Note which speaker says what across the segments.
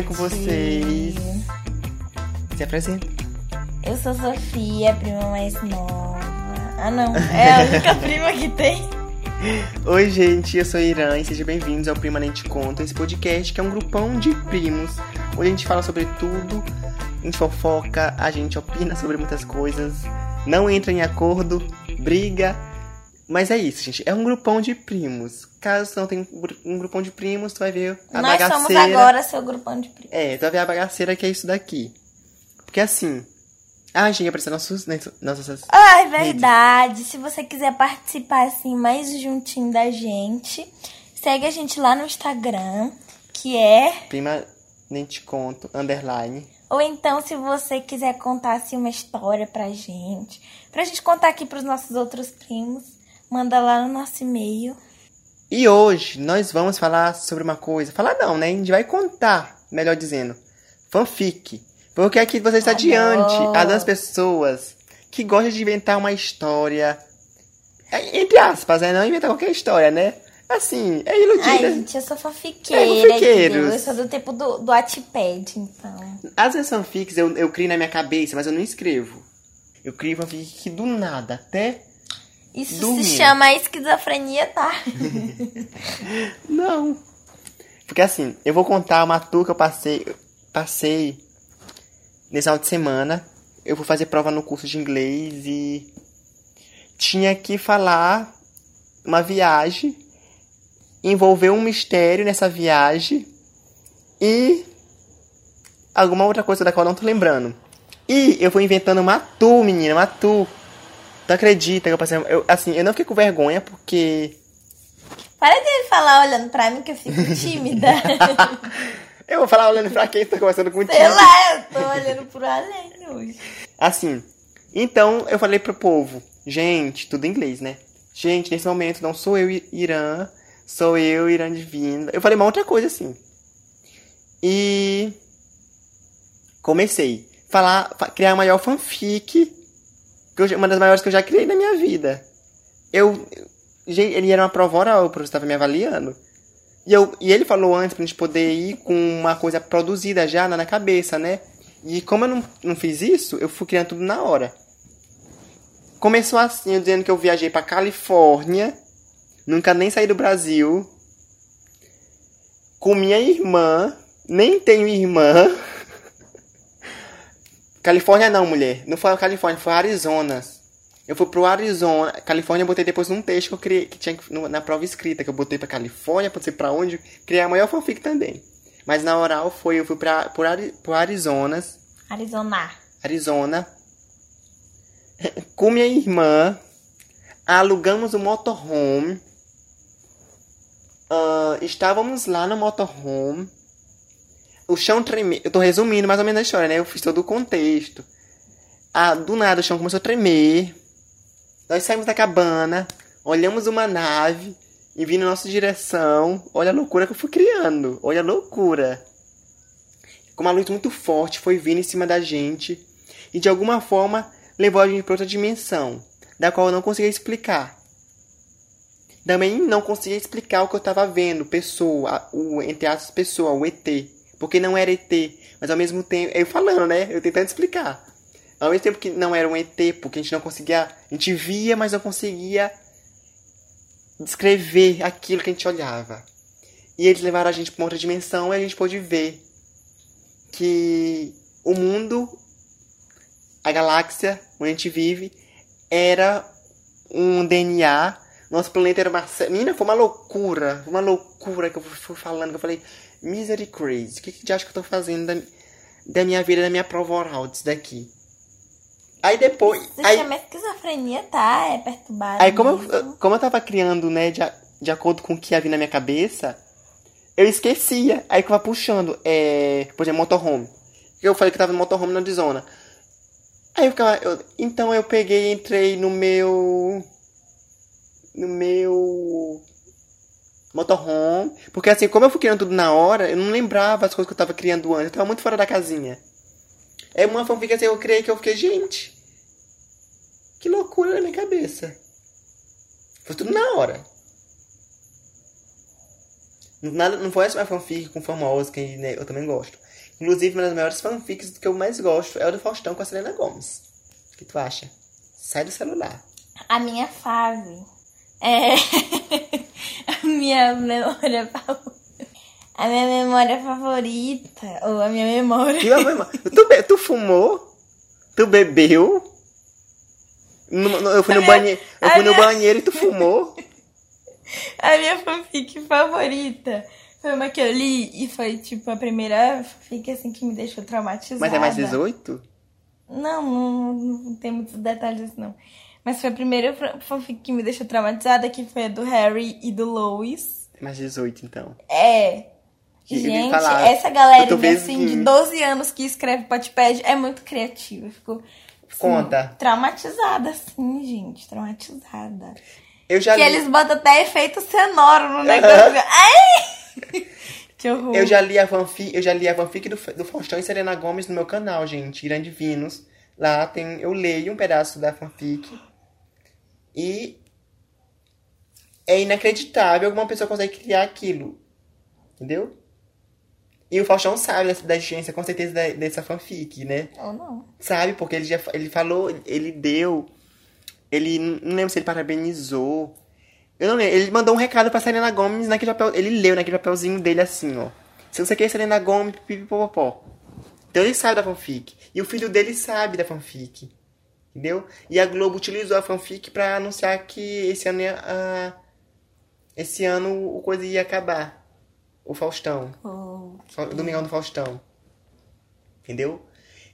Speaker 1: bem com vocês? Se apresenta.
Speaker 2: Eu sou Sofia, prima mais nova. Ah, não. É a única prima que tem.
Speaker 1: Oi, gente, eu sou Irã e sejam bem-vindos ao Prima Nem Te Conta, esse podcast que é um grupão de primos, onde a gente fala sobre tudo, a gente fofoca, a gente opina sobre muitas coisas, não entra em acordo, briga, mas é isso, gente, é um grupão de primos. Caso não tenha um grupão de primos, tu vai ver a
Speaker 2: Nós
Speaker 1: bagaceira.
Speaker 2: somos agora seu grupão de primos.
Speaker 1: É, tu vai ver a bagaceira que é isso daqui. Porque assim... Ah, gente, apareceu nossos, nossas...
Speaker 2: Ah, é verdade. Se você quiser participar assim mais juntinho da gente, segue a gente lá no Instagram, que é.
Speaker 1: Prima nem te conto, underline.
Speaker 2: Ou então, se você quiser contar assim uma história pra gente, pra gente contar aqui pros nossos outros primos, manda lá no nosso e-mail.
Speaker 1: E hoje nós vamos falar sobre uma coisa. Falar não, né? A gente vai contar, melhor dizendo. Fanfic. Porque aqui você está
Speaker 2: Adoro.
Speaker 1: diante das pessoas que gostam de inventar uma história. é, Entre aspas, né? Não inventar qualquer história, né? Assim, é
Speaker 2: Ai,
Speaker 1: iludida.
Speaker 2: gente, eu sou fanfiqueira,
Speaker 1: É, fanfiqueiros.
Speaker 2: Eu sou do tempo do, do Wattpad, então.
Speaker 1: Às vezes fanfics eu, eu crio na minha cabeça, mas eu não escrevo. Eu crio fanfic do nada, até.
Speaker 2: Isso se chama esquizofrenia, tá?
Speaker 1: Não. Porque assim, eu vou contar uma tour que eu passei, passei nesse final de semana. Eu fui fazer prova no curso de inglês e tinha que falar uma viagem, envolver um mistério nessa viagem e alguma outra coisa da qual eu não tô lembrando. E eu fui inventando uma tour, menina, uma tour. Tu acredita que eu passei. Eu, assim, eu não fiquei com vergonha porque.
Speaker 2: Para de falar olhando pra mim que eu fico tímida.
Speaker 1: Eu vou falar olhando pra quem tá conversando contigo.
Speaker 2: Sei lá, eu tô olhando por além hoje.
Speaker 1: Assim, então eu falei pro povo, gente, tudo em inglês, né? Gente, nesse momento não sou eu Irã, sou eu Irã Divina. Eu falei uma outra coisa assim. E comecei a falar, fa- criar a maior fanfic, eu uma das maiores que eu já criei na minha vida. Eu, ele era uma prova oral, o professor estava me avaliando. E, eu, e ele falou antes pra gente poder ir com uma coisa produzida já na, na cabeça, né? E como eu não, não fiz isso, eu fui criando tudo na hora. Começou assim, eu dizendo que eu viajei pra Califórnia, nunca nem saí do Brasil, com minha irmã, nem tenho irmã. Califórnia não, mulher. Não foi a Califórnia, foi a Arizona. Eu fui pro Arizona. Califórnia eu botei depois num texto que eu criei, que tinha na prova escrita, que eu botei pra Califórnia, pra sei pra onde, criei a maior fanfic também. Mas na oral foi, eu fui pra, por, Ari, pro Arizona,
Speaker 2: Arizona.
Speaker 1: Arizona, com minha irmã, alugamos um motorhome, ah, estávamos lá no motorhome, o chão tremeu, eu tô resumindo mais ou menos a história, né? Eu fiz todo o contexto. Ah, do nada o chão começou a tremer, nós saímos da cabana, olhamos uma nave e vindo na nossa direção, olha a loucura que eu fui criando, olha a loucura com uma luz muito forte, foi vindo em cima da gente e de alguma forma levou a gente para outra dimensão, da qual eu não conseguia explicar. Também não conseguia explicar o que eu estava vendo, pessoa, o, entre aspas, pessoa, o ET. Porque não era ET, mas ao mesmo tempo, eu falando, né? Eu tentando explicar. Ao mesmo tempo que não era um ET, porque a gente não conseguia, a gente via, mas não conseguia descrever aquilo que a gente olhava. E eles levaram a gente para outra dimensão e a gente pôde ver que o mundo, a galáxia onde a gente vive, era um DNA. Nosso planeta era uma. Menina, foi uma loucura. Foi uma loucura que eu fui falando. Que eu falei, misery crazy. O que, que acha que eu tô fazendo da, da minha vida, da minha prova oral disso daqui? Aí depois.
Speaker 2: Se
Speaker 1: Aí,
Speaker 2: chama esquizofrenia, tá? É perturbado.
Speaker 1: Aí, como
Speaker 2: mesmo.
Speaker 1: eu, como eu tava criando, né, de, de acordo com o que ia vir na minha cabeça, eu esquecia. Aí que eu tava puxando, é, por exemplo, motorhome. Eu falei que tava no motorhome na Arizona. Aí eu ficava, eu- então eu peguei e entrei no meu, no meu motorhome. Porque assim, como eu fui criando tudo na hora, eu não lembrava as coisas que eu tava criando antes. Eu tava muito fora da casinha. É uma fanfic assim, eu criei que eu fiquei, gente, que loucura na minha cabeça. Foi tudo na hora. Nada, não foi uma fanfic com famosos, que né, eu também gosto. Inclusive, uma das maiores fanfics que eu mais gosto é o do Faustão com a Selena Gomes. O que tu acha? Sai do celular.
Speaker 2: A minha fave é. minha memória favorita. A minha memória favorita. Ou a minha memória.
Speaker 1: Memória? Tu, be- tu fumou? Tu bebeu? Eu fui no banheiro. Eu fui no
Speaker 2: minha-
Speaker 1: banheiro e tu fumou?
Speaker 2: A minha fanfic favorita foi uma que eu li e foi, tipo, a primeira fanfic, assim, que me deixou traumatizada.
Speaker 1: Mas é mais 18?
Speaker 2: Não, não, não tem muitos detalhes, não. Mas foi a primeira fanfic que me deixou traumatizada, que foi a do Harry e do Lois.
Speaker 1: Mais 18, então.
Speaker 2: É.
Speaker 1: E
Speaker 2: Gente, essa
Speaker 1: "Eu
Speaker 2: galera
Speaker 1: tô
Speaker 2: assim, de
Speaker 1: vizinho."
Speaker 2: 12 anos que escreve potpad é muito criativa. Eu Fico assim,
Speaker 1: Conta.
Speaker 2: traumatizada, assim, gente. Traumatizada.
Speaker 1: Eu já
Speaker 2: que
Speaker 1: li.
Speaker 2: eles botam até efeito sonoro no negócio. Ai! Que horror.
Speaker 1: Eu já li a fanfic, eu já li a fanfic do, do Faustão e Serena Gomes no meu canal, gente, Grande Vinos. Lá tem, eu leio um pedaço da fanfic. E é inacreditável alguma pessoa consegue criar aquilo. Entendeu? E o Faustão sabe da existência, com certeza, da- dessa fanfic, né?
Speaker 2: Ou não.
Speaker 1: Sabe? Porque ele já ele falou, ele deu. Ele não lembro se ele parabenizou. Eu não lembro. Ele mandou um recado pra Selena Gomes naquele papel. Ele leu naquele papelzinho dele assim, ó. Se você quer Selena Gomes, pipipopopó. Então ele sabe da fanfic. E o filho dele sabe da fanfic. Entendeu? E a Globo utilizou a fanfic pra anunciar que esse ano ia, ah, esse ano o coisa ia acabar. O Faustão.
Speaker 2: Oh.
Speaker 1: Fa- Domingão do Faustão. Entendeu?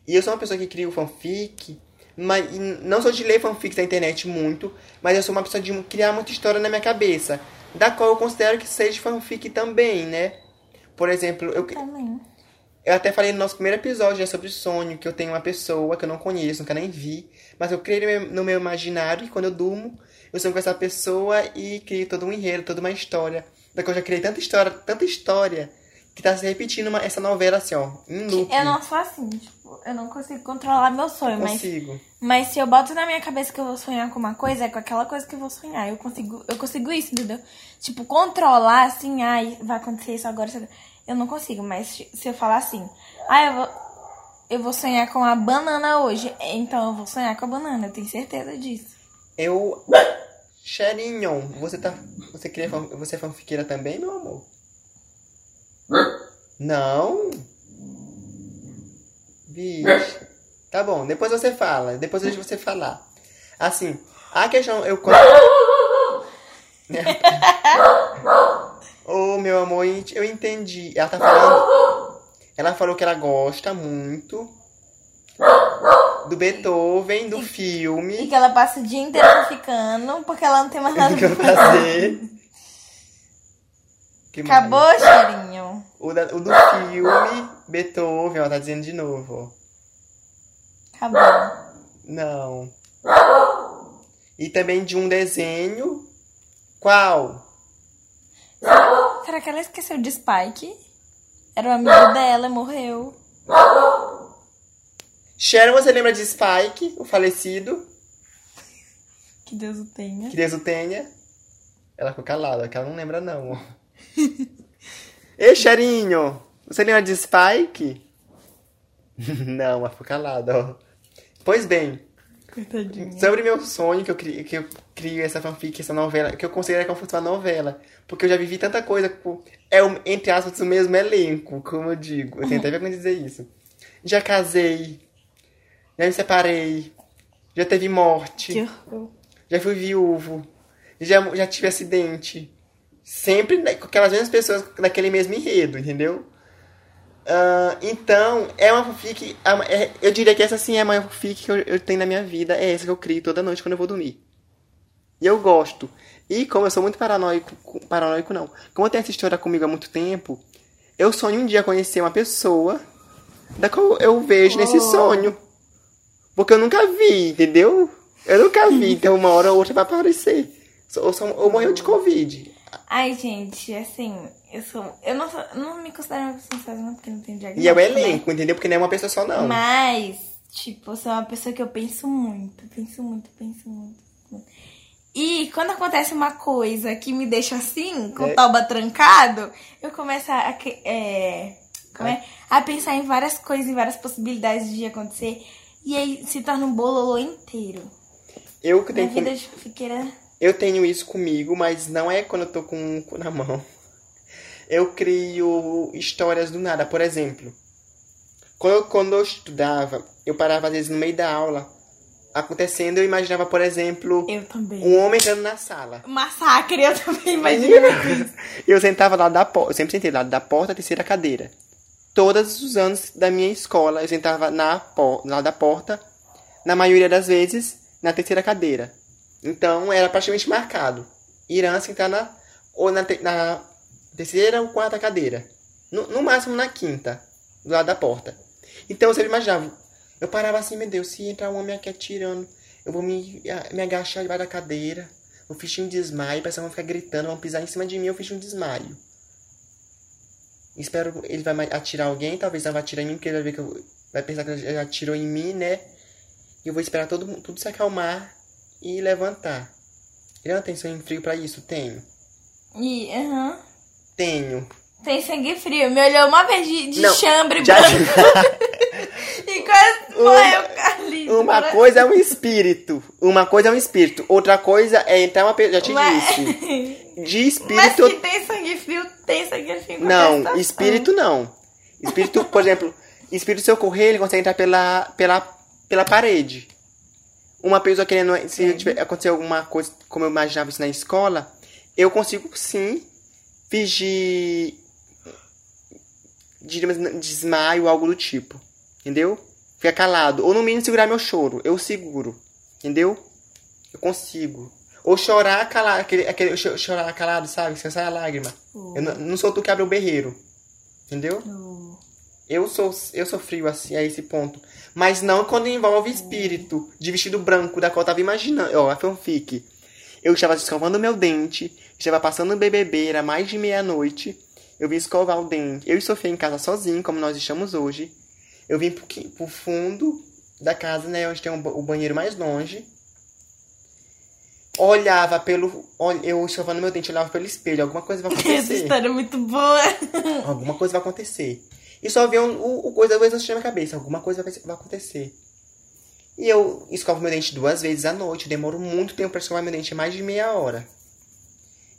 Speaker 1: E eu sou uma pessoa que cria o fanfic, mas não sou de ler fanfics da internet muito, mas eu sou uma pessoa de criar muita história na minha cabeça, da qual eu considero que seja fanfic também, né? Por exemplo, eu,
Speaker 2: Também.
Speaker 1: Eu até falei no nosso primeiro episódio já sobre sonho, que eu tenho uma pessoa que eu não conheço, nunca nem vi, mas eu criei no meu, no meu imaginário e quando eu durmo, eu sonho com essa pessoa e crio todo um enredo, toda uma história. Da qual eu já criei tanta história, tanta história, que tá se repetindo uma- essa novela assim, ó, em loop.
Speaker 2: Eu não sou assim, tipo, eu não consigo controlar meu sonho, mas,
Speaker 1: consigo.
Speaker 2: mas se eu boto na minha cabeça que eu vou sonhar com uma coisa, é com aquela coisa que eu vou sonhar. Eu consigo, eu consigo isso, entendeu? Tipo, controlar assim, ai, vai acontecer isso agora, isso agora. Eu não consigo, mas se eu falar assim, ah, eu vou, eu vou sonhar com a banana hoje, então eu vou sonhar com a banana, eu tenho certeza disso.
Speaker 1: Eu. Sharinho, você tá. Você queria Você é fanfiqueira também, meu amor? Não? Vixe. Tá bom, depois você fala. Depois eu deixo você falar. Assim, a questão. Eu. amor, eu entendi. Ela tá falando. Ela falou que ela gosta muito do Beethoven, do
Speaker 2: E
Speaker 1: filme.
Speaker 2: que ela passa o dia inteiro ficando, porque ela não tem mais nada pra fazer.
Speaker 1: Que mais?
Speaker 2: Acabou, cheirinho?
Speaker 1: O, da- o do filme, Beethoven, ela tá dizendo de novo.
Speaker 2: Acabou.
Speaker 1: Não. E também de um desenho. Qual?
Speaker 2: Será que ela esqueceu de Spike? Era o amigo dela, morreu.
Speaker 1: Sharon, você lembra de Spike, o falecido?
Speaker 2: Que Deus o tenha.
Speaker 1: Que Deus o tenha. Ela ficou calada, que ela não lembra não. Ei, Sharinho, você lembra de Spike? não, ela ficou calada, ó. Pois bem, Sobre meu sonho, que eu, crio, que eu crio essa fanfic, essa novela, que eu considero como se fosse uma novela. Porque eu já vivi tanta coisa com. É, o- entre aspas, o mesmo elenco, como eu digo. Eu tenho até vergonha de dizer isso. Já casei. Já me separei. Já teve morte. Já fui viúvo. Já, já tive acidente. Sempre né, com aquelas mesmas pessoas daquele mesmo enredo, entendeu? Ah, então, é uma fanfic. é é- eu diria que essa sim é a maior fanfic que eu, eu tenho na minha vida. É essa que eu crio toda noite quando eu vou dormir. E eu gosto. E como eu sou muito paranoico. Paranoico não. Como eu tenho essa história comigo há muito tempo, eu sonho um dia conhecer uma pessoa da qual eu vejo nesse
Speaker 2: Oh.
Speaker 1: sonho. Porque eu nunca vi, entendeu? Eu nunca vi, então uma hora ou outra vai aparecer. Ou, ou morreu de Covid.
Speaker 2: Ai, gente, assim, eu sou. Eu não, sou, não me considero uma pessoa ansiosa, não, porque não tenho diagnóstico.
Speaker 1: E é o
Speaker 2: né?
Speaker 1: elenco, entendeu? Porque não é uma pessoa só, não.
Speaker 2: Mas, tipo, eu sou uma pessoa que eu penso muito, penso muito, penso muito. muito. E quando acontece uma coisa que me deixa assim, com
Speaker 1: É.
Speaker 2: o toba trancado, eu começo a, é, como é? a pensar em várias coisas, em várias possibilidades de acontecer. E aí se torna um bololô inteiro.
Speaker 1: Eu que
Speaker 2: Minha
Speaker 1: tenho
Speaker 2: vida de fiqueira.
Speaker 1: Eu tenho isso comigo, mas não é quando eu tô com o cu na mão. Eu crio histórias do nada. Por exemplo, quando eu, quando eu estudava, eu parava às vezes no meio da aula, acontecendo, eu imaginava, por exemplo, um homem entrando na sala.
Speaker 2: Massacre, eu também imagino isso.
Speaker 1: Eu sentava lá da porta, eu sempre sentei lá da porta, terceira cadeira. Todos os anos da minha escola, eu sentava na lá da porta, na maioria das vezes, na terceira cadeira. Então, era praticamente marcado. Irã sentar na, ou na, na terceira ou quarta cadeira. No, no máximo na quinta, do lado da porta. Então, eu sempre imaginava. Eu parava assim, meu Deus, se entrar um homem aqui atirando, eu vou me, me agachar debaixo da cadeira. Vou fingir um desmaio, que vão ficar gritando, vão pisar em cima de mim, eu fiz um desmaio. Espero ele vai atirar alguém, talvez não vai atirar em mim, porque ele vai ver que eu, vai pensar que ele atirou em mim, né? E eu vou esperar todo, tudo se acalmar e levantar. Ele não tem sangue frio pra isso? Tenho.
Speaker 2: E, aham.
Speaker 1: Tenho.
Speaker 2: Tem sangue frio. Me olhou uma vez de, de
Speaker 1: Não,
Speaker 2: chambre
Speaker 1: já-
Speaker 2: branco e quase morreu Carlito.
Speaker 1: Uma coisa é um espírito. Uma coisa é um espírito. Outra coisa é entrar uma pessoa. Já te disse. De
Speaker 2: Mas
Speaker 1: espírito.
Speaker 2: que tem sangue frio, tem sangue frio. qualquer
Speaker 1: Não, espírito não. Espírito, por exemplo, espírito se eu correr, ele consegue entrar pela, pela, pela parede. Uma pessoa querendo. Se tiver, acontecer alguma coisa, como eu imaginava isso na escola, eu consigo sim fingir. Diríamos, desmaio, algo do tipo. Entendeu? Ficar calado. Ou no mínimo segurar meu choro. Eu seguro. Entendeu? Eu consigo. Ou chorar calado. Aquele, aquele cho- chorar calado, sabe? Que sai a lágrima. Eu não, não sou tu que abre o berreiro. Entendeu?
Speaker 2: Oh.
Speaker 1: Eu sou, eu sou frio assim, a esse ponto. Mas não quando envolve espírito de vestido branco, da qual eu tava imaginando. Ó, a fanfic. Eu estava escovando meu dente, estava passando era mais de meia-noite. Eu vim escovar o dente. Eu e Sofia em casa sozinho, como nós estamos hoje. Eu vim pro, pro fundo da casa, né, onde tem o ba- o banheiro mais longe. Olhava pelo. Eu escovando meu dente, olhava pelo espelho. Alguma coisa vai
Speaker 2: Essa
Speaker 1: acontecer.
Speaker 2: história é muito boa.
Speaker 1: Alguma coisa vai acontecer. E só um- o, o coisa assistir na cabeça. Alguma coisa vai, vai acontecer. E eu escovo meu dente duas vezes à noite. Demoro muito tempo pra escovar meu dente, mais de meia hora.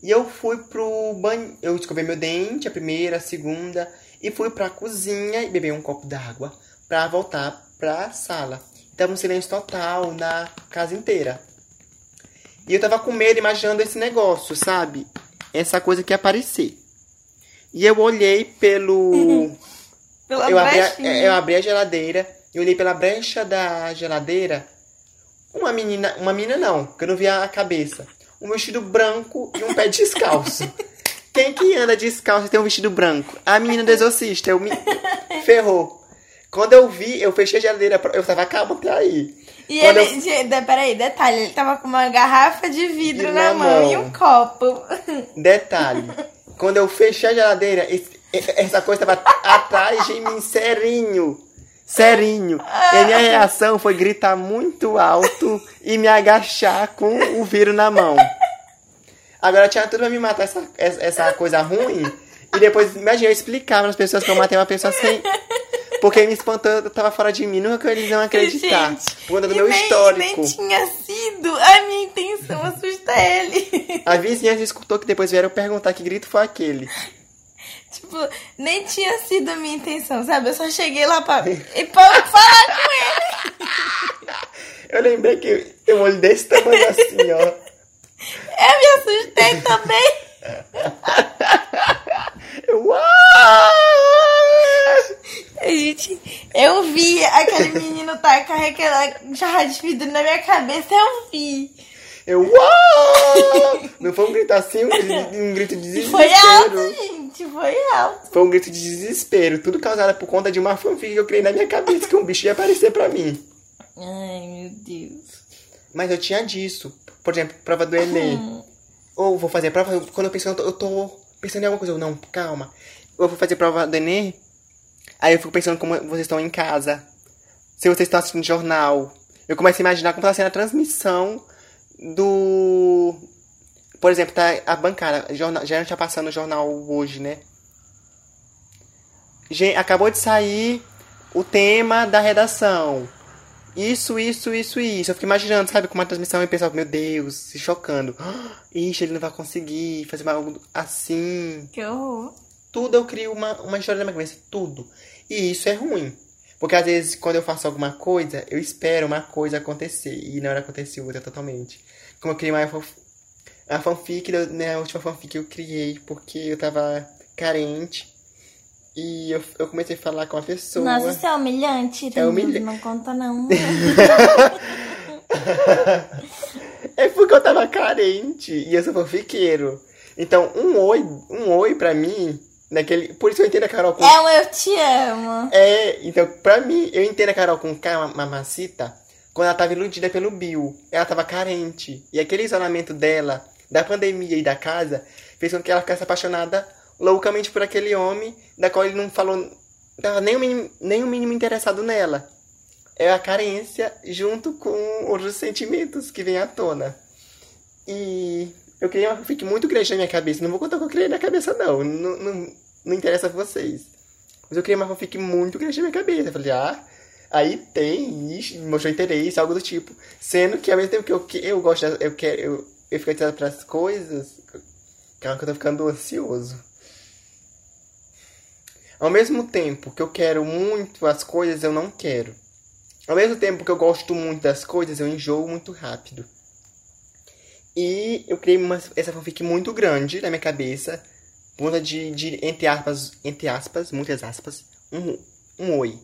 Speaker 1: E eu fui pro banho. Eu escovei meu dente, a primeira, a segunda. E fui pra cozinha e bebi um copo d'água pra voltar pra sala. Tava um silêncio total na casa inteira. E eu tava com medo, imaginando esse negócio, sabe? Essa coisa que ia aparecer. E eu olhei pelo.
Speaker 2: Pela
Speaker 1: eu, abri a,
Speaker 2: brechinha.
Speaker 1: eu abri a geladeira. Eu olhei pela brecha da geladeira. Uma menina. Uma menina não, porque eu não via a cabeça. Um vestido branco e um pé descalço. Quem que anda descalço e tem um vestido branco? A menina do exorcista. Eu me. Ferrou. Quando eu vi, eu fechei a geladeira. pra- Eu tava calma até aí.
Speaker 2: E
Speaker 1: Quando
Speaker 2: ele,
Speaker 1: eu-
Speaker 2: de- peraí, detalhe, ele tava com uma garrafa de vidro
Speaker 1: E
Speaker 2: na
Speaker 1: na
Speaker 2: mão,
Speaker 1: mão.
Speaker 2: e um copo.
Speaker 1: Detalhe, quando eu fechei a geladeira, essa coisa tava atrás de mim, serinho. Serinho. E minha reação foi gritar muito alto e me agachar com o vírus na mão. Agora tinha tudo pra me matar essa, essa coisa ruim. E depois, imagina, eu explicava para as pessoas que eu matei uma pessoa sem. Porque me espantou, tava fora de mim, nunca que eles iam acreditar.
Speaker 2: Gente,
Speaker 1: Por conta do meu
Speaker 2: nem,
Speaker 1: histórico.
Speaker 2: nem tinha sido a minha intenção assustar ele.
Speaker 1: A vizinhança escutou que depois vieram perguntar que grito foi aquele.
Speaker 2: Tipo, nem tinha sido a minha intenção, sabe? Eu só cheguei lá pra, e pra falar com ele.
Speaker 1: Eu lembrei que tem um olho desse tamanho assim, ó.
Speaker 2: Eu me assustei também.
Speaker 1: Eu. "Ah!"
Speaker 2: Gente, eu vi aquele menino tacar aquela jarra de vidro na minha cabeça, eu vi.
Speaker 1: Eu. "Ah!" Não foi um grito assim, um, grito- um grito de desespero.
Speaker 2: Foi alto, gente, foi alto.
Speaker 1: Foi um grito de desespero. Tudo causado por conta de uma fanfic que eu criei na minha cabeça que um bicho ia aparecer pra mim.
Speaker 2: Ai, meu Deus.
Speaker 1: Mas eu tinha disso. Por exemplo, prova do Enem. Ou vou fazer prova. Quando eu penso, eu tô, eu tô pensando em alguma coisa. Eu, não, calma. Eu vou fazer prova do Enem. Aí eu fico pensando como vocês estão em casa. Se vocês estão assistindo jornal. Eu começo a imaginar como está sendo a transmissão do. Por exemplo, tá a bancada. Jornal, já tá passando no jornal hoje, né? Gente, acabou de sair o tema da redação. Isso, isso, isso, isso. Eu fico imaginando, sabe, com uma transmissão e o pessoal, meu Deus, se chocando. Ixi, ele não vai conseguir fazer algo assim.
Speaker 2: Que horror.
Speaker 1: Tudo eu crio uma, uma história na minha cabeça, tudo. E isso é ruim. Porque às vezes, quando eu faço alguma coisa, eu espero uma coisa acontecer. E não era acontecer outra totalmente. Como eu criei uma, uma fanfic, né, a última fanfic que eu criei, porque eu tava carente. E eu, eu comecei a falar com a pessoa.
Speaker 2: Nossa, isso é humilhante.
Speaker 1: É humilhante.
Speaker 2: Não conta, não.
Speaker 1: é porque eu tava carente e eu sou fanfiqueiro. Então, um oi, um oi pra mim, naquele. Por isso eu entendo a Carol com.
Speaker 2: É um eu te amo.
Speaker 1: É, então, pra mim, eu entendo a Carol com K, mamacita, quando ela tava iludida pelo Bill. Ela tava carente. E aquele isolamento dela, da pandemia e da casa, fez com que ela ficasse apaixonada loucamente por aquele homem, da qual ele não falou. Tava nem o mínimo, nem o mínimo interessado nela. É a carência junto com outros sentimentos que vêm à tona. E eu criei uma fanfic muito grande na minha cabeça. Não vou contar o que eu criei na cabeça, não. Não, não, não interessa a vocês. Mas eu criei uma fanfic muito grande na minha cabeça. Eu falei, ah, aí tem, ixi, mostrou interesse, algo do tipo. Sendo que ao mesmo tempo que eu, eu gosto, eu quero, eu, eu fico atrás das coisas, calma que eu tô ficando ansioso. Ao mesmo tempo que eu quero muito as coisas, eu não quero. Ao mesmo tempo que eu gosto muito das coisas, eu enjoo muito rápido. E eu criei uma, essa fanfic muito grande na minha cabeça. Conta de, de, entre aspas, entre aspas, muitas aspas, um, um oi.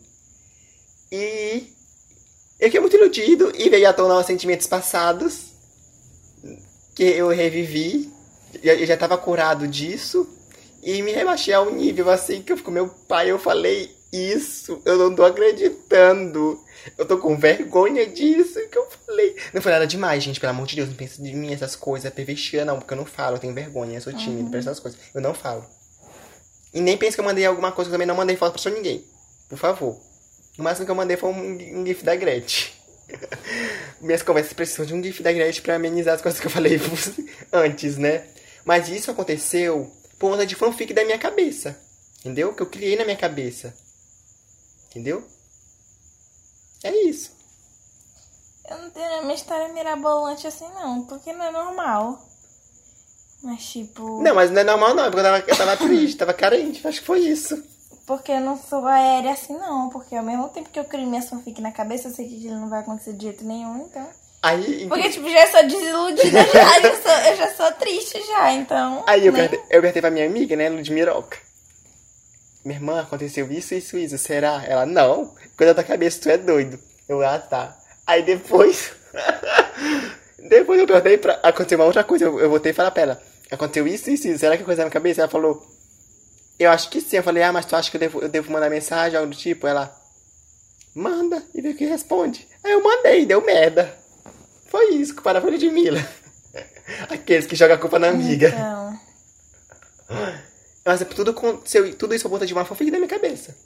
Speaker 1: E eu fiquei muito iludido e veio à tona os sentimentos passados que eu revivi. Eu já estava curado disso. E me rebaixei a um nível assim que eu fico, meu pai, eu falei isso, eu não tô acreditando. Eu tô com vergonha disso que eu falei. Não foi nada demais, gente, pelo amor de Deus, não pensa de mim essas coisas, pervertida não, porque eu não falo, eu tenho vergonha, eu sou tímido uhum. pra essas coisas. Eu não falo. E nem pensa que eu mandei alguma coisa, eu também não mandei foto pra ninguém. Por favor. O máximo que eu mandei foi um, um gif da Gretchen. Minhas conversas precisam de um gif da Gretchen pra amenizar as coisas que eu falei antes, né? Mas isso aconteceu por conta de fanfic da minha cabeça. Entendeu? Que eu criei na minha cabeça. Entendeu? É isso.
Speaker 2: Eu não tenho uma história mirabolante assim, não, porque não é normal. Mas tipo.
Speaker 1: Não, mas não é normal não, porque eu tava, eu tava triste, tava carente, acho que foi isso.
Speaker 2: Porque eu não sou aérea assim, não. Porque ao mesmo tempo que eu crio minha fanfic na cabeça, eu sei que ele não vai acontecer de jeito nenhum, então.
Speaker 1: Aí,
Speaker 2: Porque, tipo, já sou desiludida já, já sou, eu já sou triste já, então.
Speaker 1: Aí eu, né? perguntei, eu perguntei pra minha amiga, né, Ludmiroca. Minha irmã, aconteceu isso, isso, isso, será? Ela, não. Eu tô cabeça, tu é doido. Eu, ah, tá. Aí depois. depois eu perguntei pra. Aconteceu uma outra coisa. Eu, eu voltei e falei pra ela. Aconteceu isso, isso, isso. Será que é coisa na cabeça? Ela falou. Eu acho que sim. Eu falei, ah, mas tu acha que eu devo, eu devo mandar mensagem, algo do tipo? Ela. Manda e vê o que responde. Aí eu mandei, deu merda. Foi isso, com para de Mila. Aqueles que jogam a culpa na amiga.
Speaker 2: Então.
Speaker 1: Mas é tudo, tudo isso por conta de uma fanfic da minha cabeça.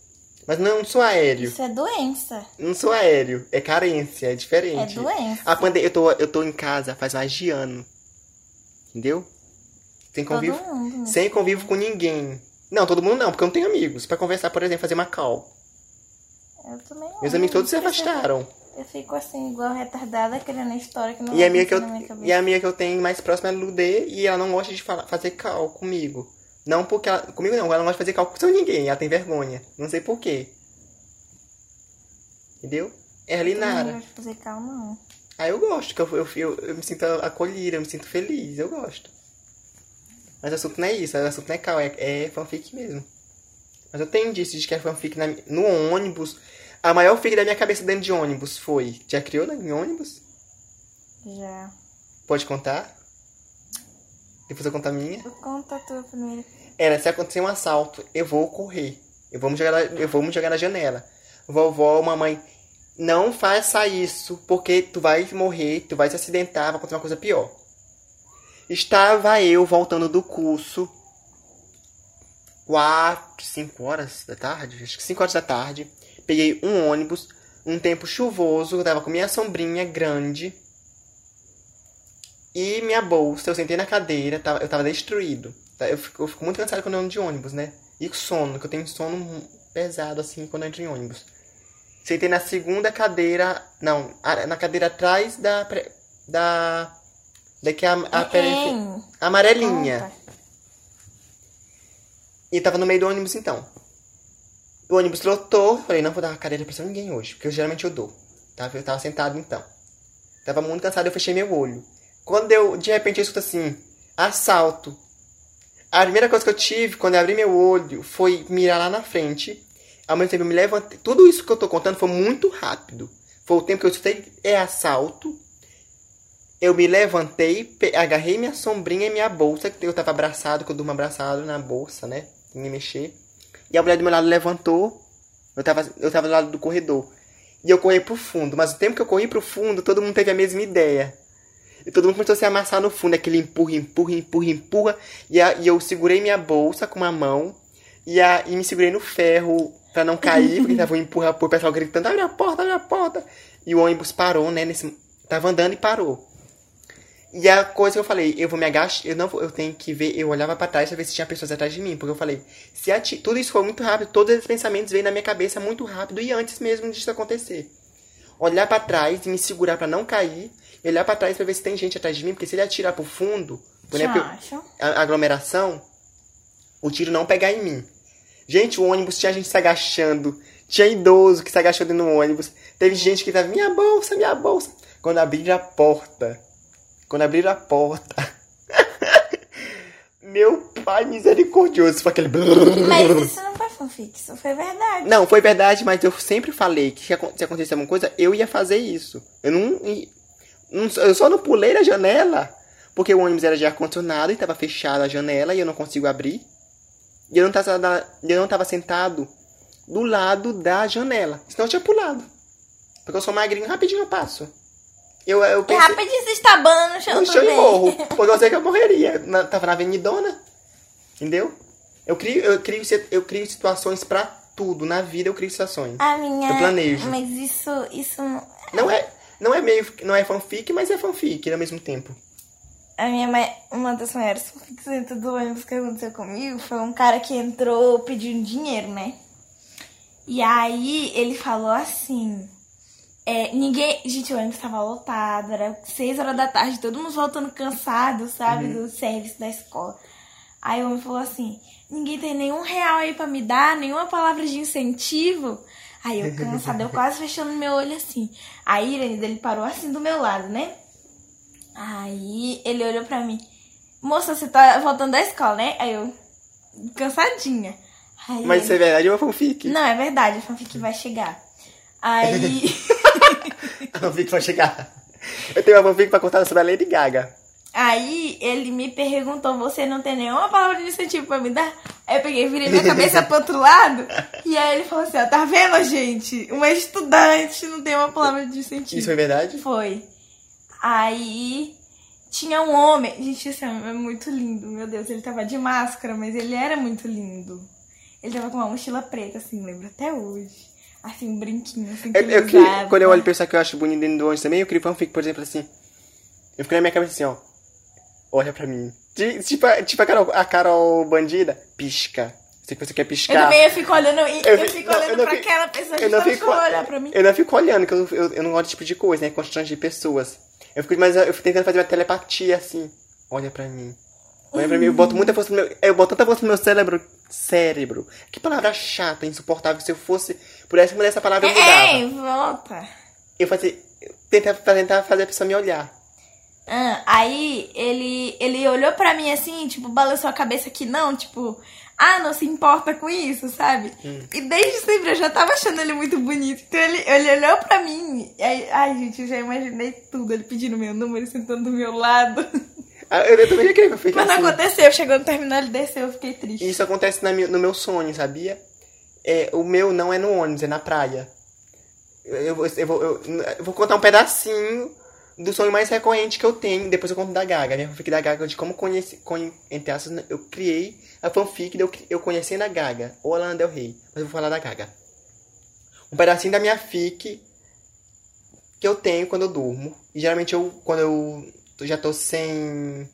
Speaker 1: Mas não sou aéreo.
Speaker 2: Isso é doença.
Speaker 1: Não sou aéreo. É carência, é diferente.
Speaker 2: É doença.
Speaker 1: A eu, tô, eu tô em casa faz mais de ano. Entendeu? Sem convivo,
Speaker 2: mundo, né?
Speaker 1: sem convivo com ninguém. Não, todo mundo não, porque eu não tenho amigos. Pra conversar, por exemplo, fazer uma call.
Speaker 2: Eu também não.
Speaker 1: Meus amigos todos se afastaram.
Speaker 2: Eu fico assim, igual retardada, criando história que não
Speaker 1: e a minha que eu E a minha que eu tenho mais próxima é a Ludê e ela não gosta de falar, fazer cal comigo. Não porque ela. Comigo não, ela não gosta de fazer cal com ninguém, ela tem vergonha. Não sei porquê. Entendeu? É a Linara. Eu
Speaker 2: não gosto de fazer cal, não.
Speaker 1: Ah, eu gosto, que eu, eu, eu, eu, me sinto acolhida, eu me sinto feliz, eu gosto. Mas o assunto não é isso, o assunto não é cal, é, é fanfic mesmo. Mas eu tenho disso de que é fanfic na, no ônibus. A maior fic da minha cabeça dentro de ônibus foi. Já criou né, em ônibus?
Speaker 2: Já.
Speaker 1: Pode contar? Depois eu conto a minha.
Speaker 2: Conta a tua primeiro.
Speaker 1: Era, se acontecer um assalto, eu vou correr. Eu vou me jogar na, eu vou me jogar na janela. Vovó, mamãe, não faça isso, porque tu vai morrer, tu vai se acidentar, vai acontecer uma coisa pior. Estava eu voltando do curso, 4, 5 horas da tarde, acho que 5 horas da tarde peguei um ônibus, um tempo chuvoso, eu tava com minha sombrinha grande. E minha bolsa, eu sentei na cadeira, tava, eu tava destruído. Tá? Eu fico, eu fico muito cansado quando eu ando de ônibus, né? E sono, que eu tenho sono pesado, assim, quando eu entro em ônibus. Sentei na segunda cadeira, não, na cadeira atrás da... da daqui a, a,
Speaker 2: Hein?
Speaker 1: a amarelinha. E tava no meio do ônibus, então. O ônibus lotou. Falei, não vou dar cadeira pra ninguém hoje. Porque eu, geralmente eu dou. Tava, eu tava sentado, então. Tava muito cansado, eu fechei meu olho. Quando eu, de repente, eu escuto assim, assalto. A primeira coisa que eu tive, quando eu abri meu olho, foi mirar lá na frente. Ao mesmo tempo, eu me levantei. Tudo isso que eu tô contando foi muito rápido. Foi o tempo que eu escutei, é assalto. Eu me levantei, agarrei minha sombrinha e minha bolsa, que eu tava abraçado, que eu durmo abraçado na bolsa, né? Sem me mexer. E a mulher do meu lado levantou. Eu tava, eu tava do lado do corredor. E eu corri pro fundo. Mas o tempo que eu corri pro fundo, todo mundo teve a mesma ideia. E todo mundo começou a se amassar no fundo. Aquele empurra, empurra, empurra, empurra. E, a- e eu segurei minha bolsa com uma mão. E, a, e me segurei no ferro pra não cair. Porque tava um empurra, o pessoal gritando, abre a porta, abre a porta. E o ônibus parou, né? Nesse, tava andando e parou. E a coisa que eu falei, eu vou me agachar, eu não vou, eu tenho que ver, eu olhava pra trás pra ver se tinha pessoas atrás de mim, porque eu falei, se tudo isso foi muito rápido, todos esses pensamentos veio na minha cabeça muito rápido e antes mesmo disso acontecer. Olhar pra trás e me segurar pra não cair, e olhar pra trás pra ver se tem gente atrás de mim, porque se ele atirar pro fundo, por exemplo, a aglomeração, o tiro não pegar em mim. Gente, o ônibus tinha gente se agachando. Tinha idoso que se agachou dentro do ônibus. Teve gente que tava, minha bolsa, minha bolsa. Quando abriram a porta. Quando abriram a porta. Meu pai misericordioso. Foi aquele.
Speaker 2: Mas isso não foi fanfic, isso foi verdade.
Speaker 1: Não, foi verdade, mas eu sempre falei que se acon- se acontecesse alguma coisa, eu ia fazer isso. Eu não. eu só não pulei na janela. Porque o ônibus era de ar-condicionado e tava fechada a janela e eu não consigo abrir. E eu não tava, da- eu não tava sentado do lado da janela. Senão eu tinha pulado. Porque eu sou magrinho, rapidinho eu passo. Eu, eu
Speaker 2: E
Speaker 1: pensei.
Speaker 2: rapidinho se estabando no chão
Speaker 1: No chão e morro. Porque eu sei que eu morreria. Na- tava na avenidona. Entendeu? Eu crio, eu crio, eu crio situações pra tudo. Na vida eu crio situações.
Speaker 2: A minha.
Speaker 1: Eu planejo.
Speaker 2: Mas isso. Isso.
Speaker 1: Não é, não é meio, não é fanfic, mas é fanfic ao mesmo tempo.
Speaker 2: A minha mai- uma das maiores fanfics dentro do ônibus que aconteceu comigo foi um cara que entrou pedindo dinheiro, né? E aí ele falou assim. É, ninguém. Gente, o ônibus tava lotado, era 6 horas da tarde, todo mundo voltando cansado, sabe? Do serviço da escola. Aí o homem falou assim: ninguém tem nenhum real aí pra me dar, nenhuma palavra de incentivo. Aí eu cansada, eu quase fechando meu olho assim. Aí Irene dele parou assim do meu lado, né? Aí ele olhou pra mim. Moça, você tá voltando da escola, né? Aí eu, cansadinha. Aí
Speaker 1: Mas isso
Speaker 2: ele,
Speaker 1: é verdade ou é fanfic?
Speaker 2: Não, é verdade, a fanfic vai chegar. Aí.
Speaker 1: A fanfic vai chegar. Eu tenho uma fanfic pra contar sobre a Lady Gaga.
Speaker 2: Aí ele me perguntou: Você não tem nenhuma palavra de incentivo pra me dar? Aí eu peguei, virei minha cabeça pro outro lado. E aí ele falou assim: Ó, tá vendo, gente? Uma estudante não tem uma palavra de incentivo.
Speaker 1: Isso foi verdade?
Speaker 2: Foi. Aí tinha um homem. Gente, esse homem é muito lindo. Meu Deus, ele tava de máscara, mas ele era muito lindo. Ele tava com uma mochila preta, assim, lembro até hoje. Assim, um brinquinho, assim,
Speaker 1: Eu, eu
Speaker 2: usava.
Speaker 1: quando eu olho pessoa que eu acho bonito dentro do ônibus também, eu crio fanfic, por exemplo, assim. Eu fico na minha cabeça assim, ó. Olha pra mim. Ti- Tipo, a- tipo a, Carol, a Carol bandida, pisca. Sei que você quer
Speaker 2: Eu
Speaker 1: piscar.
Speaker 2: também eu fico olhando, eu,
Speaker 1: fi-
Speaker 2: fico
Speaker 1: não,
Speaker 2: olhando
Speaker 1: não
Speaker 2: pra
Speaker 1: fico-
Speaker 2: aquela pessoa
Speaker 1: eu não fico,
Speaker 2: olhar pra mim.
Speaker 1: Eu não fico olhando, que eu, eu, eu não gosto tipo de coisa, né? Constante de pessoas. Eu fico, mas eu fico tentando fazer uma telepatia assim. Olha pra mim. Olha pra mim, eu boto muita força no meu. Eu boto tanta força no meu cérebro. Cérebro. Que palavra chata, insuportável. Se eu fosse. Pudesse mudar essa palavra, eu mudava.
Speaker 2: Ei, volta.
Speaker 1: Eu fazia. eu Tentava, tentar fazer a pessoa me olhar.
Speaker 2: Ah, aí ele, ele olhou pra mim assim, tipo, balançou a cabeça que não, tipo, ah, não se importa com isso, sabe?
Speaker 1: Hum.
Speaker 2: E desde sempre eu já tava achando ele muito bonito. Então ele, ele olhou pra mim. Aí, ai, gente, eu já imaginei tudo. Ele pedindo meu número, sentando do meu lado.
Speaker 1: Ah, Eu, também já queria que eu fique
Speaker 2: Mas não
Speaker 1: assim.
Speaker 2: aconteceu. Chegou no terminal, ele desceu, eu fiquei triste.
Speaker 1: E isso acontece na no meu sonho, sabia? É, o meu não é no ônibus, é na praia. Eu, eu vou- eu vou, eu- eu vou contar um pedacinho do sonho mais recorrente que eu tenho. Depois eu conto da Gaga. Minha fanfic da Gaga de como conheci, conhe, entre aspas, eu criei a fanfic de eu, eu conhecendo a Gaga. Ou a Lana Del Rey. Mas eu vou falar da Gaga. Um pedacinho da minha fic que eu tenho quando eu durmo. E geralmente eu, quando eu já tô sem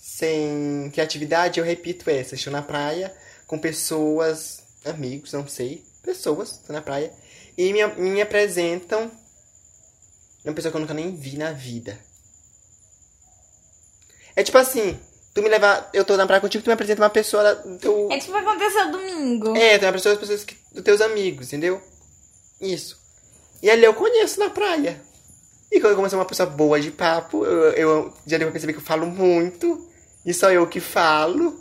Speaker 1: sem criatividade, eu repito essa. Estou na praia com pessoas, amigos, não sei, pessoas, estou na praia, e me, me apresentam uma pessoa que eu nunca nem vi na vida. É tipo assim, tu me leva. Eu tô na praia contigo, tu me apresenta uma pessoa do teu.
Speaker 2: É tipo aconteceu domingo.
Speaker 1: É, tu me apresenta pessoas que, dos teus amigos, entendeu? Isso. E ali eu conheço na praia. E quando eu comecei uma pessoa boa de papo, eu, eu já deu pra perceber que eu falo muito. E só eu que falo.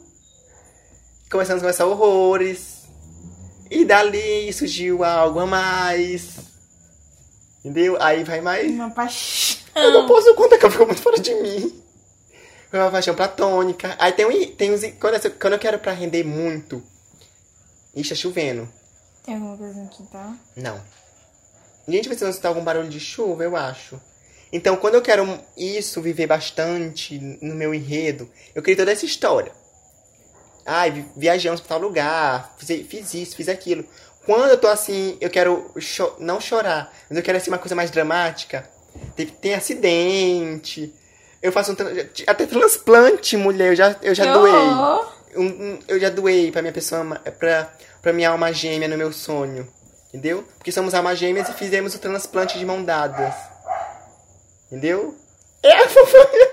Speaker 1: Começamos a conversar horrores. E dali surgiu algo a mais. Entendeu? Aí vai mais.
Speaker 2: Uma paixão.
Speaker 1: Eu não posso contar que eu fico muito fora de mim. Foi uma paixão platônica. Aí tem, um, tem uns. Quando eu, quando eu quero pra render muito. Ixi, tá chovendo.
Speaker 2: Tem alguma coisa aqui, tá?
Speaker 1: Não. Gente, você não escutar algum barulho de chuva, eu acho. Então, quando eu quero isso, viver bastante no meu enredo, eu criei toda essa história. Ai, vi- viajamos pra tal lugar, fiz, fiz isso, fiz aquilo. Quando eu tô assim, eu quero cho- não chorar, mas eu quero assim uma coisa mais dramática. Tem, tem acidente. Eu faço um até transplante, mulher, eu já, eu já
Speaker 2: Que
Speaker 1: doei. Um- um- eu já doei pra minha pessoa, pra, pra minha alma gêmea no meu sonho. Entendeu? Porque somos almas gêmeas e fizemos o transplante de mão dadas. Entendeu? É a fofoca.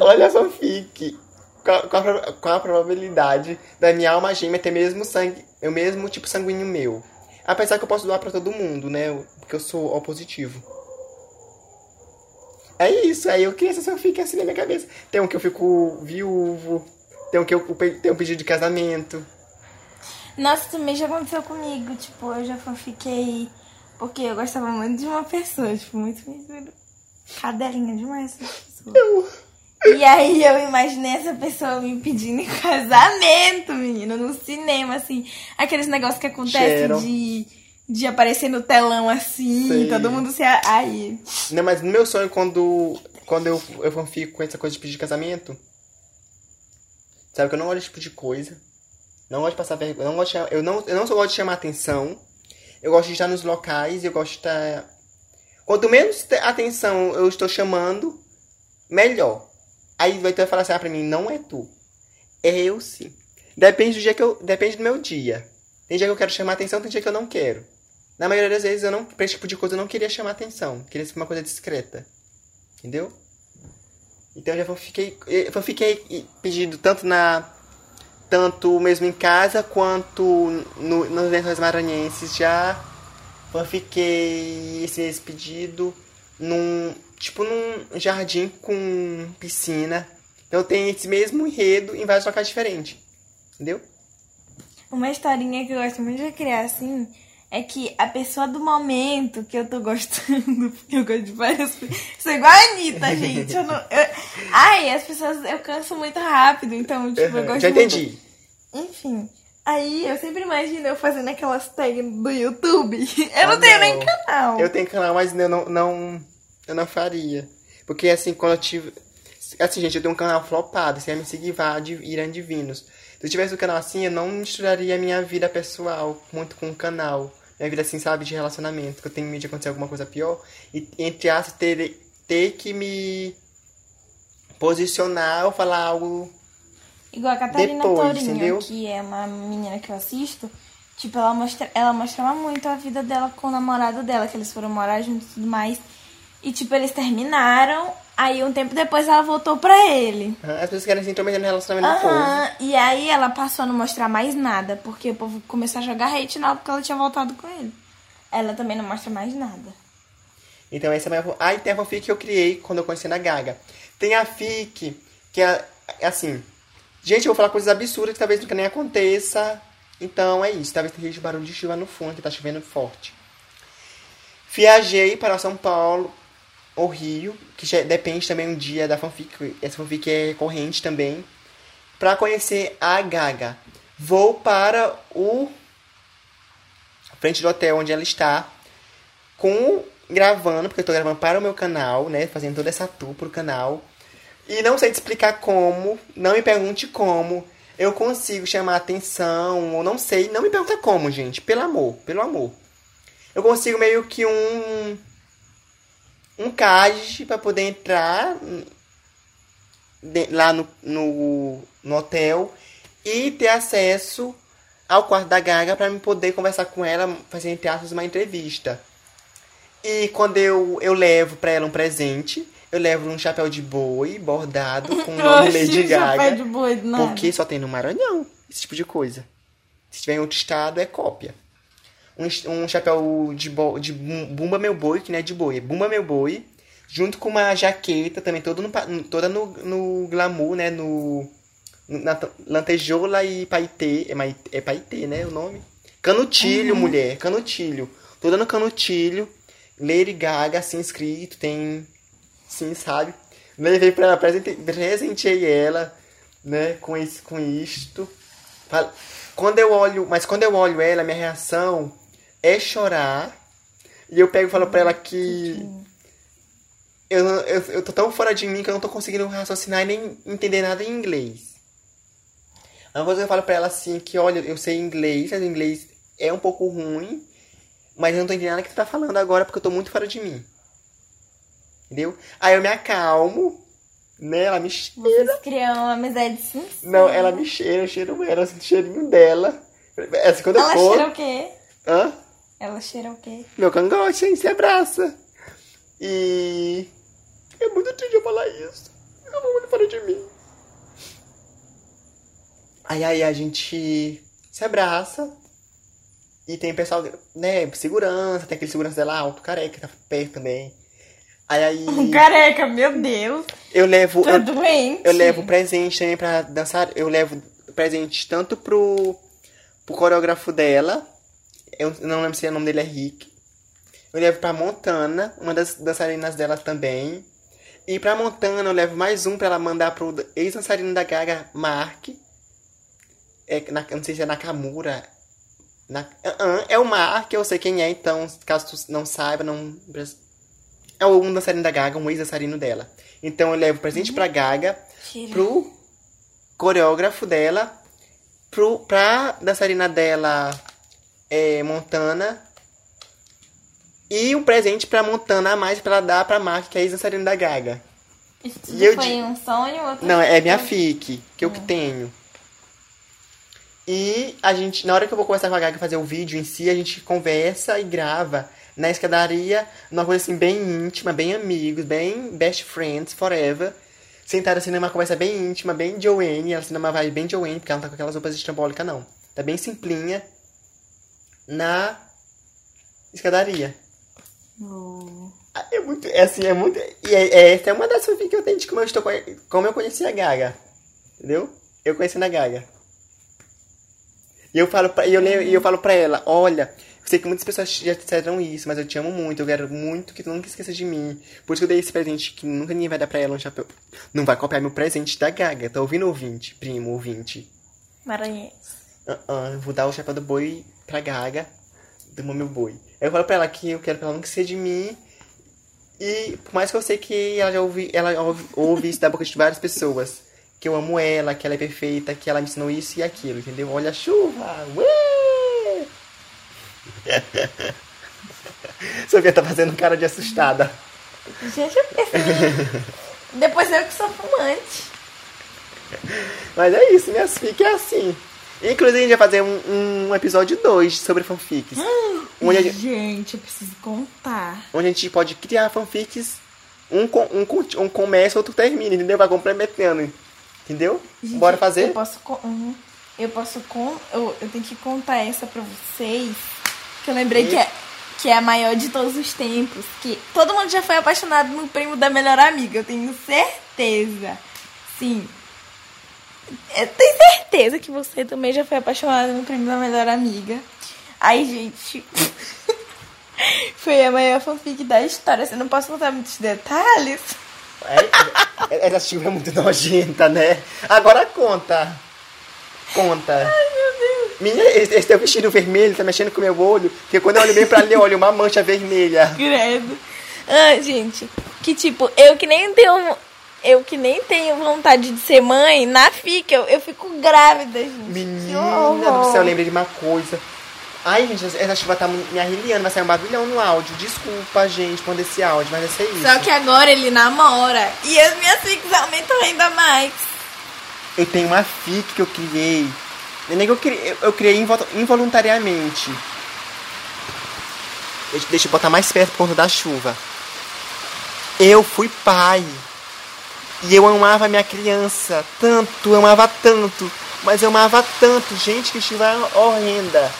Speaker 1: Olha a fanfic. Qual, qual, a qual a probabilidade da minha alma gêmea ter mesmo sangue, o mesmo tipo sanguíneo meu? Apesar que eu posso doar pra todo mundo, né? Porque eu sou O positivo. É isso, aí eu criei essa fanfic assim na minha cabeça. Tem um que eu fico viúvo, tem um que eu tem um pedido de casamento.
Speaker 2: Nossa, também já aconteceu comigo. Tipo, eu já fiquei. Porque eu gostava muito de uma pessoa. Tipo, muito. muito cadelinha demais essa pessoa.
Speaker 1: Eu,
Speaker 2: E aí eu imaginei essa pessoa me pedindo em casamento, menina, no cinema, assim. Aqueles negócios que acontecem de, de aparecer no telão assim,
Speaker 1: Sei.
Speaker 2: todo mundo se. Aí.
Speaker 1: Não, mas no meu sonho, quando, quando eu, eu fanfico com essa coisa de pedir casamento, sabe que eu não gosto desse tipo de coisa. Não gosto de passar vergonha. Não gosto de, eu, não, eu não só gosto de chamar atenção. Eu gosto de estar nos locais. Eu gosto de estar. Quanto menos te- atenção eu estou chamando, melhor. Aí vai ter falar assim ah, pra mim: não é tu. É eu sim. Depende do dia que eu. Depende do meu dia. Tem dia que eu quero chamar atenção, tem dia que eu não quero. Na maioria das vezes, eu não, pra esse tipo de coisa, eu não queria chamar atenção. Queria ser uma coisa discreta. Entendeu? Então eu já fiquei, eu fiquei pedido tanto na tanto mesmo em casa quanto no, nos lençóis maranhenses já fiquei esse, pedido num tipo num jardim com piscina. Então tem esse mesmo enredo em vários locais diferentes. Entendeu?
Speaker 2: Uma historinha que eu gosto muito de criar, assim, é que a pessoa do momento que eu tô gostando, porque eu gosto de várias pessoas. Sou igual a Anitta, gente. Eu não, eu- Ai, as pessoas eu canso muito rápido, então, tipo, eu gosto
Speaker 1: já
Speaker 2: muito.
Speaker 1: entendi.
Speaker 2: Enfim. Aí eu sempre imagino eu fazendo aquelas tags do YouTube. Eu
Speaker 1: Ah,
Speaker 2: não tenho
Speaker 1: não.
Speaker 2: nem canal.
Speaker 1: Eu tenho canal, mas eu não, não, eu não faria. Porque assim, quando eu tive. Assim, gente, eu tenho um canal flopado. Você ia me seguir, vá de Irã Divinos. Se eu tivesse um canal assim, eu não misturaria a minha vida pessoal muito com o canal. Minha vida, assim, sabe, de relacionamento. Que eu tenho medo de acontecer alguma coisa pior. E, entre aspas, ter, ter que me posicionar ou falar algo.
Speaker 2: Igual a Catarina
Speaker 1: Depois,
Speaker 2: Tourinho,
Speaker 1: entendeu?
Speaker 2: que é uma menina que eu assisto. Tipo, ela, mostra, ela mostrava muito a vida dela com o namorado dela, que eles foram morar juntos e tudo mais. E, tipo, eles terminaram. Aí, um tempo depois, ela voltou pra ele.
Speaker 1: As pessoas querem se intrometer no relacionamento do povo.
Speaker 2: Aham. E aí, ela passou a não mostrar mais nada. Porque o povo começou a jogar hate nela porque ela tinha voltado com ele. Ela também não mostra mais nada.
Speaker 1: Então essa é a minha... Tem a fanfic que eu criei quando eu conheci na Gaga. Tem a fic, que é, é assim... Gente, eu vou falar coisas absurdas que talvez nunca nem aconteça. Então é isso. Talvez tenha barulho de chuva no fundo, que tá chovendo forte. Viajei para São Paulo, ou Rio, que já depende também um dia da fanfic. Essa fanfic é recorrente também. Pra conhecer a Gaga. Vou para o... Frente do hotel onde ela está com gravando, porque eu tô gravando para o meu canal, né? Fazendo toda essa tour pro canal. E não sei te explicar como, não me pergunte como eu consigo chamar atenção, ou não sei, não me pergunta como, gente, pelo amor, pelo amor. Eu consigo meio que um um card pra poder entrar de- lá no, no, no hotel e ter acesso ao quarto da Gaga pra me poder conversar com ela, fazer entre aspas uma entrevista. E quando eu, eu levo pra ela um presente, eu levo um chapéu de boi bordado com o nome Lady Gaga.
Speaker 2: chapéu de boi.
Speaker 1: Porque só tem no Maranhão esse tipo de coisa. Se tiver em outro estado, é cópia. Um, um chapéu de, bo, de bum- Bumba Meu Boi, que não é de boi, é Bumba Meu Boi. Junto com uma jaqueta também, todo no, toda no, no glamour, né? No, na lantejola e paetê. É, é paetê, né? O nome? Canutilho, mulher. Canutilho. Toda no canutilho. Lady Gaga, assim, escrito. Tem... Sim, sabe? Levei pra ela, presente- presenteei ela, né? Com, esse, com isto. Quando eu olho... Mas quando eu olho ela, minha reação é chorar. E eu pego e falo pra ela que... Eu, eu, eu tô tão fora de mim que eu não tô conseguindo raciocinar e nem entender nada em inglês. Uma coisa eu falo pra ela assim, que olha, eu sei inglês, mas o inglês é um pouco ruim, mas eu não tô entendendo nada que tu tá falando agora porque eu tô muito fora de mim. Entendeu? Aí eu me acalmo, né? Ela me cheira.
Speaker 2: Vocês criam uma amizade sincera.
Speaker 1: Não, ela me cheira, eu cheiro ela, eu sinto o cheirinho dela. Assim, quando
Speaker 2: Ela
Speaker 1: eu for.
Speaker 2: cheira o quê?
Speaker 1: Hã?
Speaker 2: Ela cheira o quê?
Speaker 1: Meu cangote, hein? Se abraça. E. É muito triste eu falar isso. Eu vou muito fora de mim. Aí, aí a gente se abraça. E tem o pessoal, né? Segurança, tem aquele segurança dela alto, careca, que tá perto também. Aí, aí
Speaker 2: Um careca, meu Deus.
Speaker 1: eu levo.
Speaker 2: Tu é
Speaker 1: Eu,
Speaker 2: doente.
Speaker 1: eu levo presente também pra dançar. Eu levo presente tanto pro, pro coreógrafo dela. Eu não lembro se o nome dele é Rick. Eu levo pra Montana, uma das dançarinas dela também. E pra Montana eu levo mais um pra ela mandar pro ex-dançarino da Gaga, Mark. É, na, não sei se é Nakamura. Na, Ah, ah, é o Mark, eu sei quem é, então, caso tu não saiba, não. É um dançarino da Gaga, um ex-dançarino dela. Então eu levo presente pra Gaga,
Speaker 2: Cheira.
Speaker 1: pro coreógrafo dela, pro, pra dançarina dela, é, Montana, e um presente pra Montana a mais pra dar pra Mark, que é a ex-dançarina da Gaga.
Speaker 2: Isso
Speaker 1: E eu
Speaker 2: foi
Speaker 1: di-
Speaker 2: um sonho? Outro
Speaker 1: Não, é minha fic, que eu que tenho. E a gente, na hora que eu vou conversar com a Gaga e fazer o vídeo em si, a gente conversa e grava na escadaria, numa coisa assim bem íntima, bem amigos, bem best friends forever. Sentaram assim numa conversa bem íntima, bem Joanne, ela assim numa vibe bem Joanne, porque ela não tá com aquelas roupas estrambólicas não. Tá bem simplinha. Na escadaria.
Speaker 2: Oh.
Speaker 1: É muito, é assim, é muito. E é, é- essa é uma das fanfics que eu tenho de como eu, estou, como eu conheci a Gaga. Entendeu? Eu conhecendo a Gaga. E eu falo pra, e eu, leio- e eu falo pra ela, olha, eu sei que muitas pessoas já disseram isso, mas eu te amo muito, eu quero muito que tu nunca esqueça de mim. Por isso que eu dei esse presente que nunca ninguém vai dar pra ela um chapéu. Não vai copiar meu presente da Gaga. Tá ouvindo, ouvinte? Primo, ouvinte.
Speaker 2: Maranhense.
Speaker 1: Ah, eu vou dar o chapéu do boi pra Gaga, do meu boi. Eu falo pra ela que eu quero que ela nunca esqueça de mim. E por mais que eu sei que ela já ouve, ela ouve, ouve isso da boca de várias pessoas. Que eu amo ela, que ela é perfeita, que ela me ensinou isso e aquilo, entendeu? Olha a chuva! Ué! Sofia tá fazendo cara de assustada.
Speaker 2: Gente, eu pensei. Depois eu que sou fumante.
Speaker 1: Mas é isso, minhas fics é assim. Inclusive, a gente vai fazer um, um episódio 2 sobre fanfics. onde, a gente,
Speaker 2: Gente, eu preciso contar.
Speaker 1: onde a gente pode criar fanfics. Um, com- um, com- um começa, outro termina, entendeu? Vai complementando. Entendeu?
Speaker 2: Gente,
Speaker 1: Bora fazer?
Speaker 2: Eu posso. uhum. Eu posso. con- Eu, eu tenho que contar essa pra vocês. Que eu lembrei
Speaker 1: E-
Speaker 2: que é, que é a maior de todos os tempos. Que todo mundo já foi apaixonado no primo da melhor amiga. Eu tenho certeza. Sim. Eu tenho certeza que você também já foi apaixonado no primo da melhor amiga. Aí, gente. foi a maior fanfic da história. Você não posso contar muitos detalhes.
Speaker 1: É, é- essa chuva é muito nojenta, né? Agora conta. Conta.
Speaker 2: Ai, meu Deus.
Speaker 1: Menina, esse, esse teu vestido vermelho tá mexendo com o meu olho. Porque quando eu olho bem pra ali, eu olho uma mancha vermelha.
Speaker 2: Credo. Ah, gente, que tipo, eu que nem tenho. Eu que nem tenho vontade de ser mãe, na FIC eu, eu fico grávida, gente.
Speaker 1: Menina do céu, eu lembrei de uma coisa. Ai, gente, essa chuva tá me arreliando, vai sair um barulhão no áudio. Desculpa, gente, quando esse áudio, mas vai ser isso.
Speaker 2: Só que agora ele namora. E as minhas fics aumentam ainda mais.
Speaker 1: Eu tenho uma fic que eu criei. Nem que eu criei, eu criei invol- involuntariamente. Deixa, deixa eu botar mais perto por conta da chuva. Eu fui pai. E eu amava minha criança. Tanto, eu amava tanto. Mas eu amava tanto. Gente, que chuva horrenda.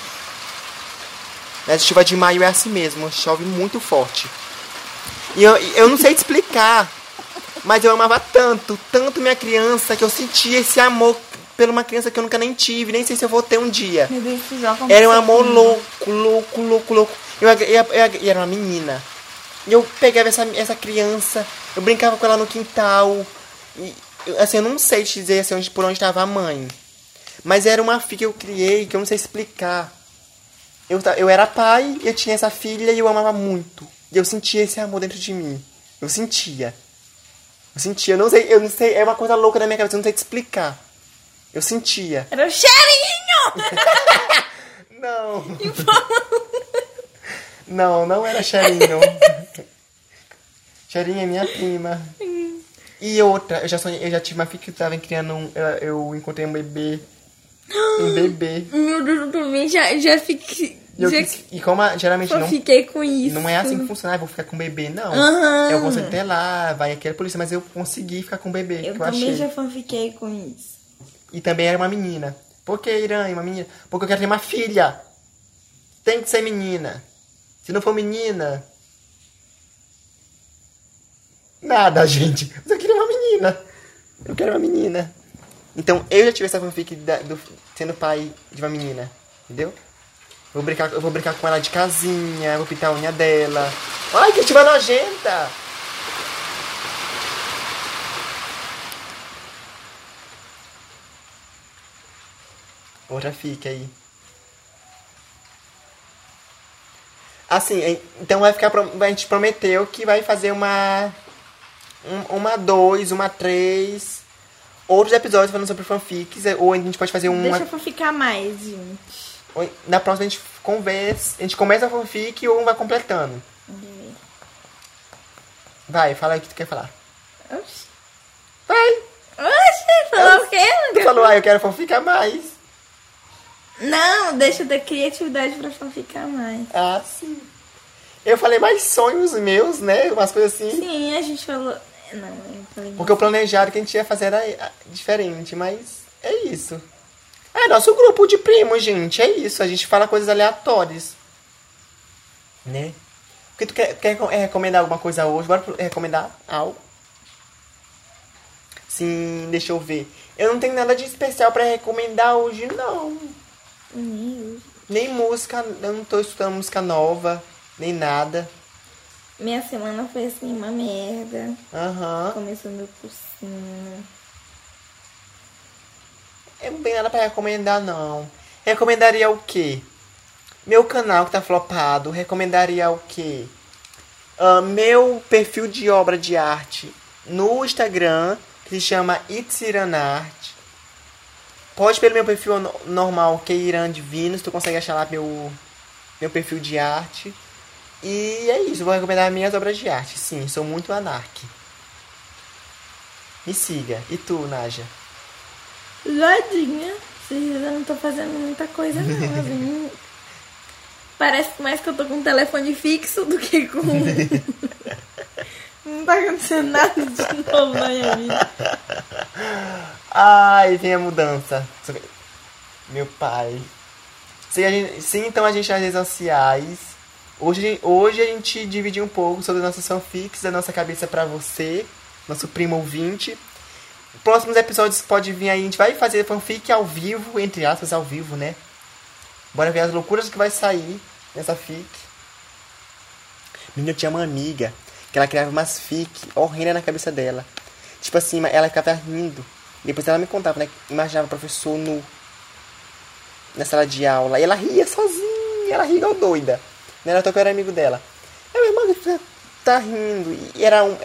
Speaker 1: Mas chuva de maio é assim mesmo. Chove muito forte. E eu, eu não sei te explicar. Mas eu amava tanto, tanto minha criança, que eu sentia esse amor por uma criança que eu nunca nem tive, nem sei se eu vou ter um dia.
Speaker 2: Meu Deus, joga
Speaker 1: Era um amor louco, louco, louco, louco. Eu, eu, eu, eu era uma menina. E eu pegava essa, essa criança, eu brincava com ela no quintal. E, assim, eu não sei te dizer assim, onde, por onde estava a mãe. Mas era uma filha que eu criei, que eu não sei explicar. Eu, eu era pai, eu tinha essa filha e eu amava muito. E eu sentia esse amor dentro de mim. Eu sentia. Eu sentia, eu não sei, eu não sei, é uma coisa louca na minha cabeça, eu não sei te explicar. Eu sentia.
Speaker 2: Era o cheirinho!
Speaker 1: Não. Não, não era Cheirinho. Cheirinho é minha prima. E outra, eu já sonhei, eu já tive uma filha que tava criando um. Eu, eu encontrei um bebê. Um bebê.
Speaker 2: Meu Deus, eu também já, já fiquei.
Speaker 1: E, eu
Speaker 2: já
Speaker 1: e como a- geralmente
Speaker 2: eu
Speaker 1: não,
Speaker 2: fiquei com isso.
Speaker 1: não é assim que funciona, ah, vou ficar com o bebê, não.
Speaker 2: Aham.
Speaker 1: Eu consigo ter lá, vai aqui a polícia, mas eu consegui ficar com o bebê,
Speaker 2: Eu
Speaker 1: eu
Speaker 2: também
Speaker 1: achei.
Speaker 2: já fanfiquei com isso.
Speaker 1: E também era uma menina. Por que, Irã, uma menina? Porque eu quero ter uma filha. Tem que ser menina. Se não for menina. Nada, gente. Mas eu queria uma menina. Eu quero uma menina. Então eu já tive essa fanfic da- do, sendo pai de uma menina. Entendeu? Vou brincar, eu vou brincar com ela de casinha, vou pintar a unha dela. Ai, que chuva nojenta! Outra fica aí. Assim, en- então vai ficar. A gente prometeu que vai fazer uma. um- uma dois, uma três. Outros episódios falando sobre fanfics. Ou a gente pode fazer uma.
Speaker 2: Deixa eu fanficar mais, gente.
Speaker 1: Na próxima a gente conversa. A gente começa a fanfic ou um vai completando. Vai, fala aí o que tu quer falar.
Speaker 2: Oxi.
Speaker 1: Vai!
Speaker 2: Oxi, falou o quê?
Speaker 1: Tu falou, ah, eu quero fanficar mais.
Speaker 2: Não, deixa ter criatividade pra fanficar mais.
Speaker 1: Ah, sim. Eu falei mais sonhos meus, né? Umas coisas assim.
Speaker 2: Sim, a gente falou. Não, eu falei.
Speaker 1: Porque o planejado que a gente ia fazer era diferente, mas é isso. É nosso grupo de primos, gente. É isso. A gente fala coisas aleatórias. Né? Porque tu quer, quer é, recomendar alguma coisa hoje? Bora pro- recomendar algo? Sim, deixa eu ver. Eu não tenho nada de especial pra recomendar hoje, não. Nem música, eu não tô estudando música nova, nem nada.
Speaker 2: Minha semana foi assim, uma merda.
Speaker 1: Aham.
Speaker 2: Começou meu cursinho.
Speaker 1: Eu não tenho nada pra recomendar, não. Recomendaria o quê? Meu canal que tá flopado. Recomendaria o quê? Ah, meu perfil de obra de arte no Instagram, que se chama Itziranart. Pode pelo meu perfil no- normal, que é Divinos. Tu consegue achar lá meu, meu perfil de arte. E é isso, vou recomendar minhas obras de arte. Sim, sou muito anarque. Me siga. E tu, Naja?
Speaker 2: Vocês eu não tô fazendo muita coisa, não. assim. Parece mais que eu tô com um telefone fixo do que com. não tá acontecendo nada de novo na minha vida.
Speaker 1: Ai, vem a mudança. Meu pai. Sim, a gente- sim, então a gente nas redes sociais. Hoje, a gente- hoje a gente dividiu um pouco sobre as nossas fanfics da nossa cabeça pra você, nosso primo ouvinte. Próximos episódios pode vir aí, a gente vai fazer fanfic ao vivo, entre aspas, ao vivo, né? Bora ver as loucuras que vai sair nessa fic. Menina, eu tinha uma amiga que ela criava umas fic horrendas na cabeça dela. Tipo assim, ela ficava rindo. Depois ela me contava, né? Imaginava o professor nu na sala de aula. E ela ria sozinha, ela ria igual doida. Né? Ela que eu era amigo dela. Eu, minha irmã, você tá rindo. E era um,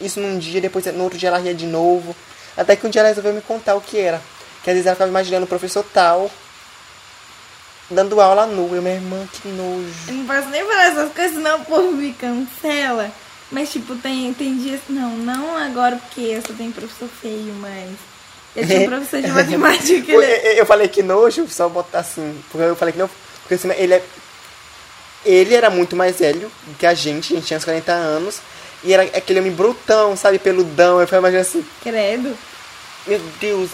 Speaker 1: isso num dia, depois no outro dia ela ria de novo. Até que um dia ela resolveu me contar o que era. Que às vezes ela ficava imaginando o professor tal dando aula nua. Eu, minha irmã, que nojo.
Speaker 2: Eu não posso nem falar essas coisas, senão o povo me cancela. Mas, tipo, tem, tem dias. Não, não agora porque eu só tenho professor feio, mas. Eu tinha um professor de matemática
Speaker 1: Eu, eu- falei que nojo, só botar assim. Porque eu falei que não. Porque assim, ele é. Ele era muito mais velho que a gente, a gente tinha uns 40 anos. E era aquele homem brutão, sabe? Peludão. Eu falei, imagina assim,
Speaker 2: Credo.
Speaker 1: meu Deus,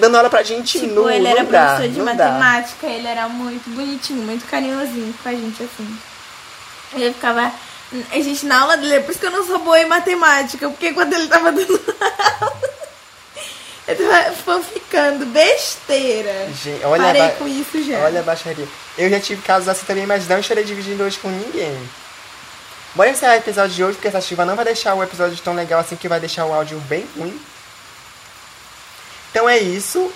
Speaker 1: dando aula pra gente
Speaker 2: Tipo,
Speaker 1: nu,
Speaker 2: ele
Speaker 1: não
Speaker 2: era
Speaker 1: dá,
Speaker 2: professor de
Speaker 1: não dá.
Speaker 2: matemática, ele era muito bonitinho, muito carinhosinho com a gente, assim. Ele ficava. A gente na aula dele, é por isso que eu não sou boa em matemática, porque quando ele tava dando aula, ele tava fanficando besteira.
Speaker 1: Gente, olha
Speaker 2: Parei
Speaker 1: ba-
Speaker 2: com isso já.
Speaker 1: Olha a baixaria. Eu já tive casos assim também, mas não estarei dividindo hoje com ninguém. Bora encerrar o episódio de hoje, porque essa chuva não vai deixar o episódio tão legal assim, que vai deixar o áudio bem ruim. Então é isso.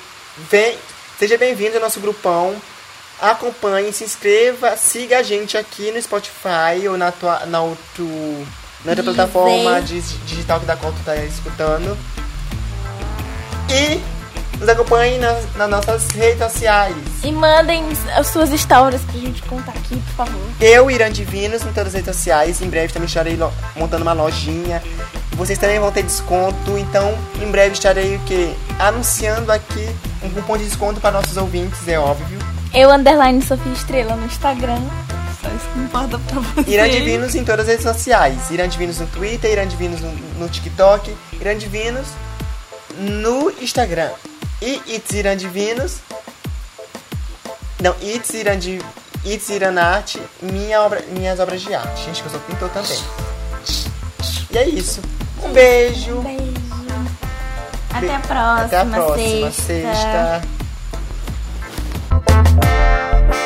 Speaker 1: Vem, seja bem-vindo ao nosso grupão. Acompanhe, se inscreva, siga a gente aqui no Spotify ou na, tua, na, outro, na outra plataforma dig- digital que da qual tu tá escutando. E nos acompanhe nas, nas nossas redes sociais.
Speaker 2: E mandem as suas histórias pra gente contar aqui, por favor.
Speaker 1: Eu, Irã Divinos, em todas as redes sociais. Em breve também estarei montando uma lojinha. Vocês também vão ter desconto. Então, em breve estarei o quê? Anunciando aqui um cupom de desconto para nossos ouvintes, é óbvio.
Speaker 2: Eu, underline Sofia Estrela no Instagram. Só isso que importa pra você.
Speaker 1: Irã Divinos em todas as redes sociais. Irã Divinos no Twitter, Irã Divinos no, no TikTok, Irã Divinos no Instagram. E It's Irã Divinos. Não, It's Irã, Di- It's Irã Arte, minha obra, minhas obras de arte. Gente, que eu sou pintor também. E é isso. Um beijo.
Speaker 2: Beijo. Até a próxima,
Speaker 1: Até a próxima
Speaker 2: sexta.
Speaker 1: sexta. Música